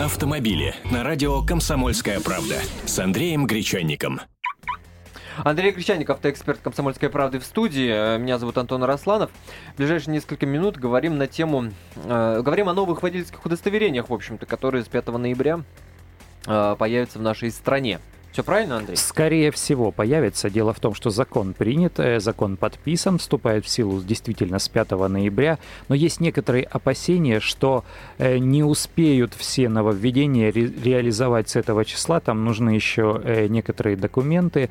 автомобили на радио «Комсомольская правда» с Андреем Гречанником. Андрей Гречанник, автоэксперт «Комсомольской правды» в студии. Меня зовут Антон Росланов. В ближайшие несколько минут говорим на тему... Э, говорим о новых водительских удостоверениях, в общем-то, которые с 5 ноября э, появятся в нашей стране. Все правильно, Андрей? Скорее всего, появится. Дело в том, что закон принят, э, закон подписан, вступает в силу действительно с 5 ноября, но есть некоторые опасения, что э, не успеют все нововведения ре- реализовать с этого числа. Там нужны еще э, некоторые документы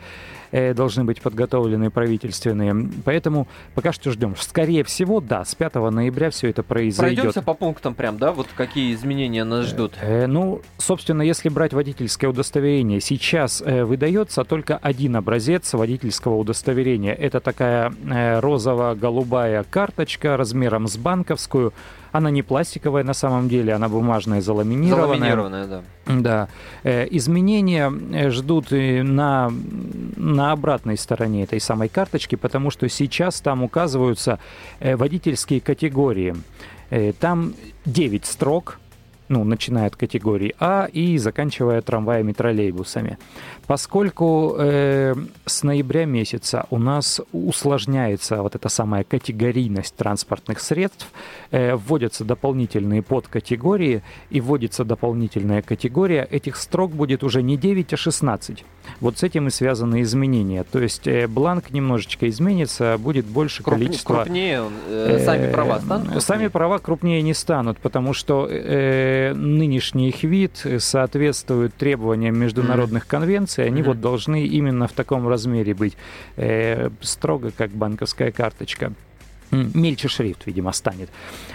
должны быть подготовлены правительственные. Поэтому пока что ждем. Скорее всего, да, с 5 ноября все это произойдет. Пройдемся по пунктам прям, да? Вот какие изменения нас ждут? Ну, собственно, если брать водительское удостоверение, сейчас сейчас э, выдается только один образец водительского удостоверения. Это такая э, розово-голубая карточка размером с банковскую. Она не пластиковая на самом деле, она бумажная, заламинированная. Заламинированная, да. Да. Э, изменения ждут на, на обратной стороне этой самой карточки, потому что сейчас там указываются водительские категории. Там 9 строк, ну, начиная от категории А и заканчивая трамваями, троллейбусами. Поскольку э, с ноября месяца у нас усложняется вот эта самая категорийность транспортных средств, э, вводятся дополнительные подкатегории и вводится дополнительная категория, этих строк будет уже не 9, а 16. Вот с этим и связаны изменения. То есть э, бланк немножечко изменится, будет больше Круп, количества... Крупнее, э, сами права станут? Крупнее? Сами права крупнее не станут, потому что э, нынешний их вид соответствует требованиям международных конвенций, они вот должны именно в таком размере быть, э, строго как банковская карточка мельче шрифт, видимо, станет.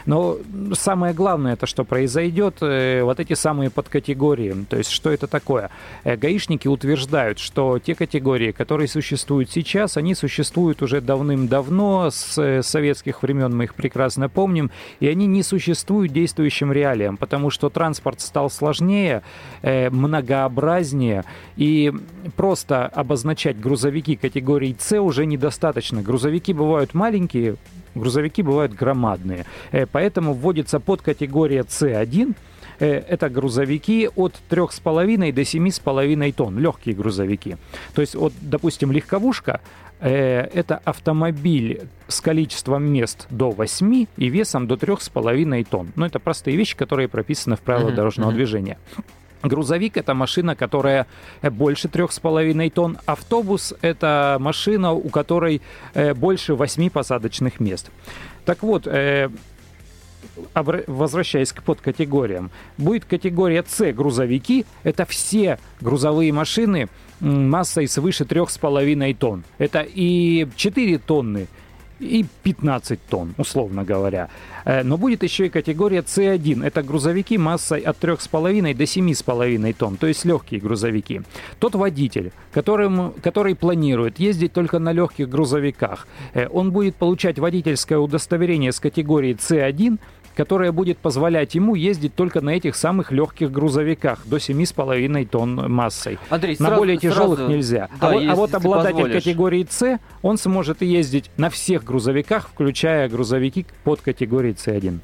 Но самое главное, это что произойдет, э, вот эти самые подкатегории. То есть, что это такое? Э, гаишники утверждают, что те категории, которые существуют сейчас, они существуют уже давным-давно, с э, советских времен мы их прекрасно помним, и они не существуют действующим реалиям, потому что транспорт стал сложнее, многообразнее, и просто обозначать грузовики категории С уже недостаточно. Грузовики бывают маленькие, грузовики бывают громадные. Э, поэтому вводится подкатегория С1, э, это грузовики от 3,5 до 7,5 тонн, легкие грузовики. То есть, вот, допустим, легковушка э, это автомобиль с количеством мест до 8 и весом до 3,5 тонн. Ну, это простые вещи, которые прописаны в правилах uh-huh, дорожного uh-huh. движения. Грузовик — это машина, которая больше трех с половиной тонн. Автобус — это машина, у которой э, больше восьми посадочных мест. Так вот, э, возвращаясь к подкатегориям, будет категория С грузовики. Это все грузовые машины массой свыше трех с половиной тонн. Это и 4 тонны, и 15 тонн, условно говоря. Э, но будет еще и категория C1. Это грузовики массой от 3,5 до 7,5 тонн, то есть легкие грузовики. Тот водитель, которым, который планирует ездить только на легких грузовиках, э, он будет получать водительское удостоверение с категории C1, которая будет позволять ему ездить только на этих самых легких грузовиках до 7,5 тонн массой. Андрей, на сразу, более тяжелых сразу, нельзя. Да, а, вот, а вот обладатель позволишь. категории С, он сможет ездить на всех грузовиках, включая грузовики под категорией С1.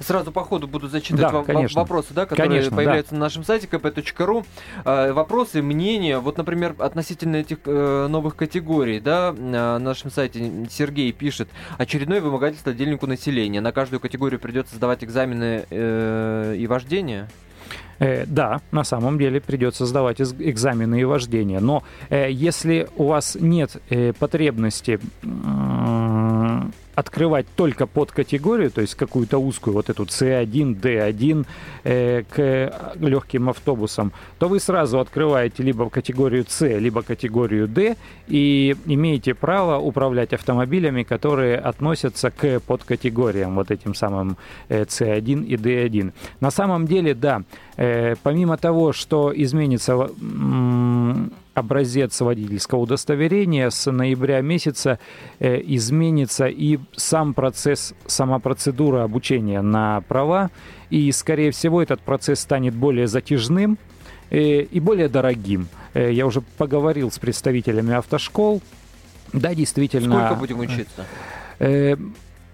Сразу по ходу буду зачитывать да, конечно. вопросы, да, которые конечно, появляются да. на нашем сайте kp.ru. Э, вопросы, мнения, вот, например, относительно этих э, новых категорий, да, на нашем сайте Сергей пишет, очередное вымогательство отдельнику населения. На каждую категорию придется сдавать экзамены э, и вождение? Э, да, на самом деле придется сдавать экзамены и вождение. Но э, если у вас нет э, потребности открывать только под категорию, то есть какую-то узкую, вот эту C1, D1 э, к легким автобусам, то вы сразу открываете либо категорию C, либо категорию D и имеете право управлять автомобилями, которые относятся к подкатегориям, вот этим самым э, C1 и D1. На самом деле, да, э, помимо того, что изменится образец водительского удостоверения с ноября месяца э, изменится и сам процесс, сама процедура обучения на права, и, скорее всего, этот процесс станет более затяжным э, и более дорогим. Э, я уже поговорил с представителями автошкол. Да, действительно. Сколько будем учиться?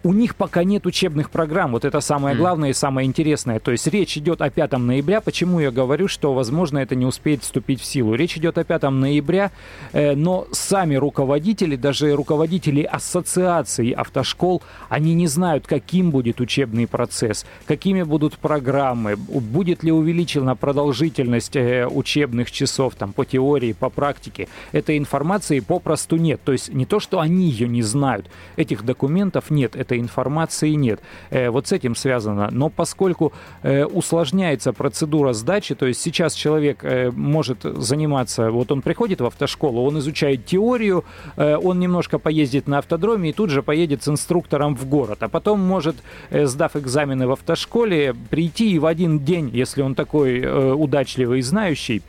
У них пока нет учебных программ. Вот это самое главное и самое интересное. То есть речь идет о 5 ноября. Почему я говорю, что, возможно, это не успеет вступить в силу? Речь идет о 5 ноября, э, но сами руководители, даже руководители ассоциаций автошкол, они не знают, каким будет учебный процесс, какими будут программы, будет ли увеличена продолжительность э, учебных часов там, по теории, по практике. Этой информации попросту нет. То есть не то, что они ее не знают, этих документов нет, этой информации нет. Э, вот с этим связано. Но поскольку э, усложняется процедура сдачи, то есть сейчас человек э, может заниматься, вот он приходит в автошколу, он изучает теорию, он немножко поездит на автодроме и тут же поедет с инструктором в город, а потом может, сдав экзамены в автошколе, прийти и в один день, если он такой удачливый и знающий,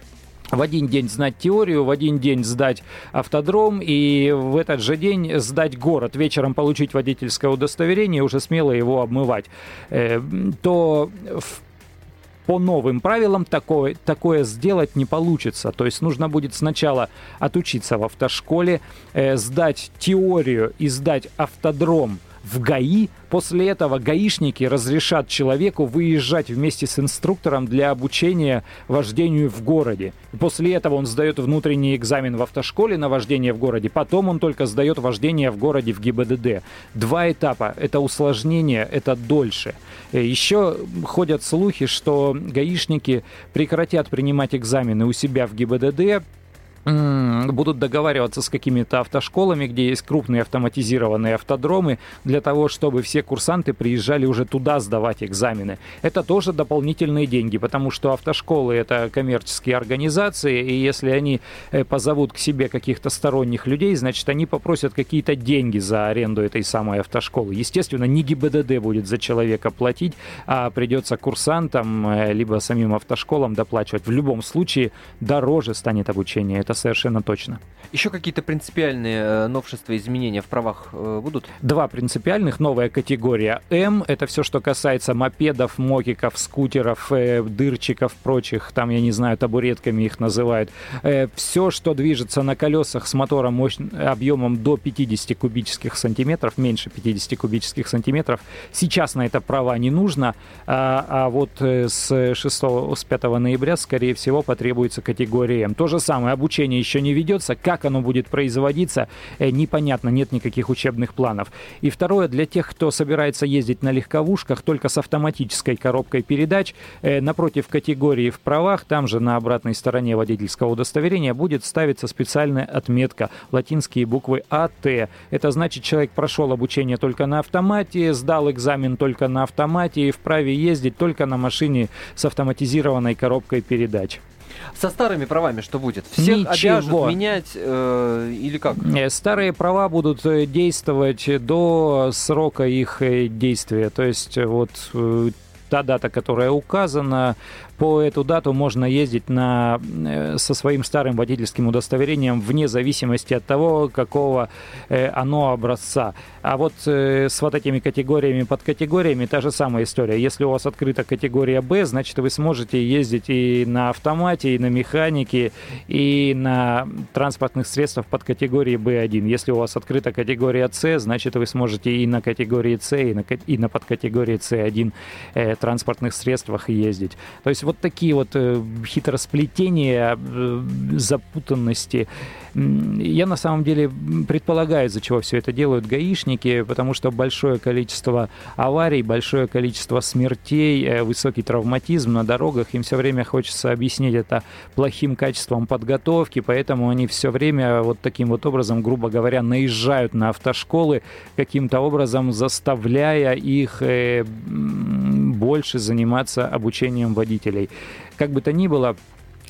в один день знать теорию, в один день сдать автодром и в этот же день сдать город, вечером получить водительское удостоверение и уже смело его обмывать, э, то по новым правилам такое, такое сделать не получится. То есть нужно будет сначала отучиться в автошколе, э, сдать теорию и сдать автодром в ГАИ. После этого гаишники разрешат человеку выезжать вместе с инструктором для обучения вождению в городе. После этого он сдает внутренний экзамен в автошколе на вождение в городе. Потом он только сдает вождение в городе в ГИБДД. Два этапа. Это усложнение, это дольше. Э, Еще ходят слухи, что гаишники прекратят принимать экзамены у себя в ГИБДД будут договариваться с какими-то автошколами, где есть крупные автоматизированные автодромы, для того, чтобы все курсанты приезжали уже туда сдавать экзамены. Это тоже дополнительные деньги, потому что автошколы — это коммерческие организации, и если они э, позовут к себе каких-то сторонних людей, значит, они попросят какие-то деньги за аренду этой самой автошколы. Естественно, не ГИБДД будет за человека платить, а придется курсантам э, либо самим автошколам доплачивать. В любом случае дороже станет обучение это совершенно точно. Еще какие-то принципиальные э, новшества, изменения в правах э, будут? Два принципиальных. Новая категория М. Это все, что касается мопедов, мокиков, скутеров, э, дырчиков, прочих. Там, я не знаю, табуретками их называют. Все, что движется на колесах с мотором мощ... объемом до 50 кубических сантиметров, меньше 50 кубических сантиметров, сейчас на это права не нужно. А, а вот с 6 с 5 ноября, скорее всего, потребуется категория М. То же самое, обучение еще не ведется, как оно будет производиться, э, непонятно, нет никаких учебных планов. И второе, для тех, кто собирается ездить на легковушках только с автоматической коробкой передач, э, напротив категории в правах, там же на обратной стороне водительского удостоверения будет ставиться специальная отметка, латинские буквы АТ. Это значит, человек прошел обучение только на автомате, сдал экзамен только на автомате и вправе ездить только на машине с автоматизированной коробкой передач. Со старыми правами что будет? Всех Ничего. обяжут менять э, или как? Э, старые права будут э, действовать до срока их э, действия. То есть вот та дата, которая указана, по эту дату можно ездить на, э, со своим старым водительским удостоверением вне зависимости от того, какого э, оно образца. А вот э, с вот этими категориями, под категориями та же самая история. Если у вас открыта категория Б, значит вы сможете ездить и на автомате, и на механике, и на транспортных средствах под категорией Б1. Если у вас открыта категория С, значит вы сможете и на категории С, и на, и на подкатегории С1 э, транспортных средствах ездить. То есть вот такие вот э, хитросплетения, э, запутанности. Я на самом деле предполагаю, из-за чего все это делают гаишники, потому что большое количество аварий, большое количество смертей, э, высокий травматизм на дорогах, им все время хочется объяснить это плохим качеством подготовки, поэтому они все время вот таким вот образом, грубо говоря, наезжают на автошколы, каким-то образом заставляя их больше заниматься обучением водителей. Как бы то ни было,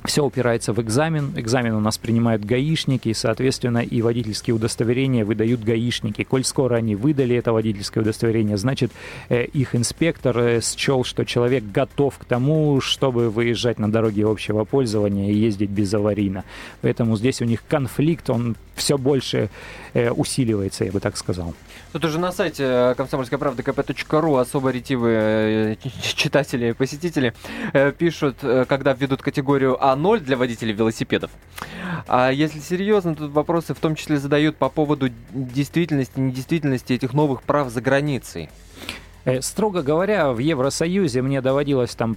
все упирается в экзамен. Экзамен у нас принимают гаишники, соответственно, и водительские удостоверения выдают гаишники. Коль скоро они выдали это водительское удостоверение, значит, э, их инспектор э, счел, что человек готов к тому, чтобы выезжать на дороге общего пользования и ездить безаварийно. Поэтому здесь у них конфликт, он все больше э, усиливается, я бы так сказал. Тут уже на сайте комсомольской правды kp.ру особо ретивые читатели, посетители э, пишут, когда введут категорию А0 для водителей велосипедов. А если серьезно, тут вопросы в том числе задают по поводу действительности, недействительности этих новых прав за границей. Э, строго говоря, в Евросоюзе мне доводилось там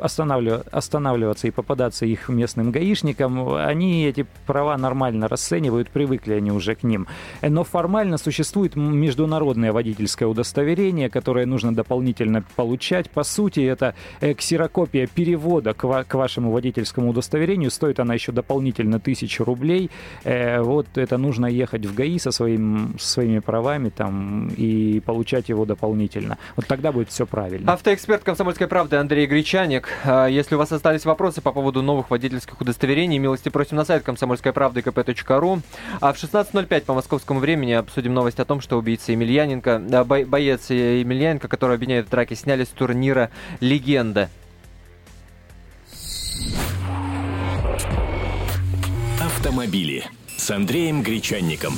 останавливаться и попадаться их местным гаишникам. Они эти права нормально расценивают, привыкли они уже к ним. Э, но формально существует международное водительское удостоверение, которое нужно дополнительно получать. По сути, это э, ксерокопия перевода к, ва- к вашему водительскому удостоверению. Стоит она еще дополнительно тысячу рублей. Вот это нужно ехать в ГАИ со своим, своими правами там и получать его дополнительно. Вот тогда будет все правильно. Автоэксперт «Комсомольской правды» Андрей Гречаник. А, если у вас остались вопросы по поводу новых водительских удостоверений, милости просим на сайт комсомольской правды kp.ру. А в 16.05 по московскому времени обсудим новость о том, что убийца Емельяненко, а, боец Емельяненко, который обвиняют в драке, сняли с турнира «Легенда». Автомобили с Андреем Гречанником.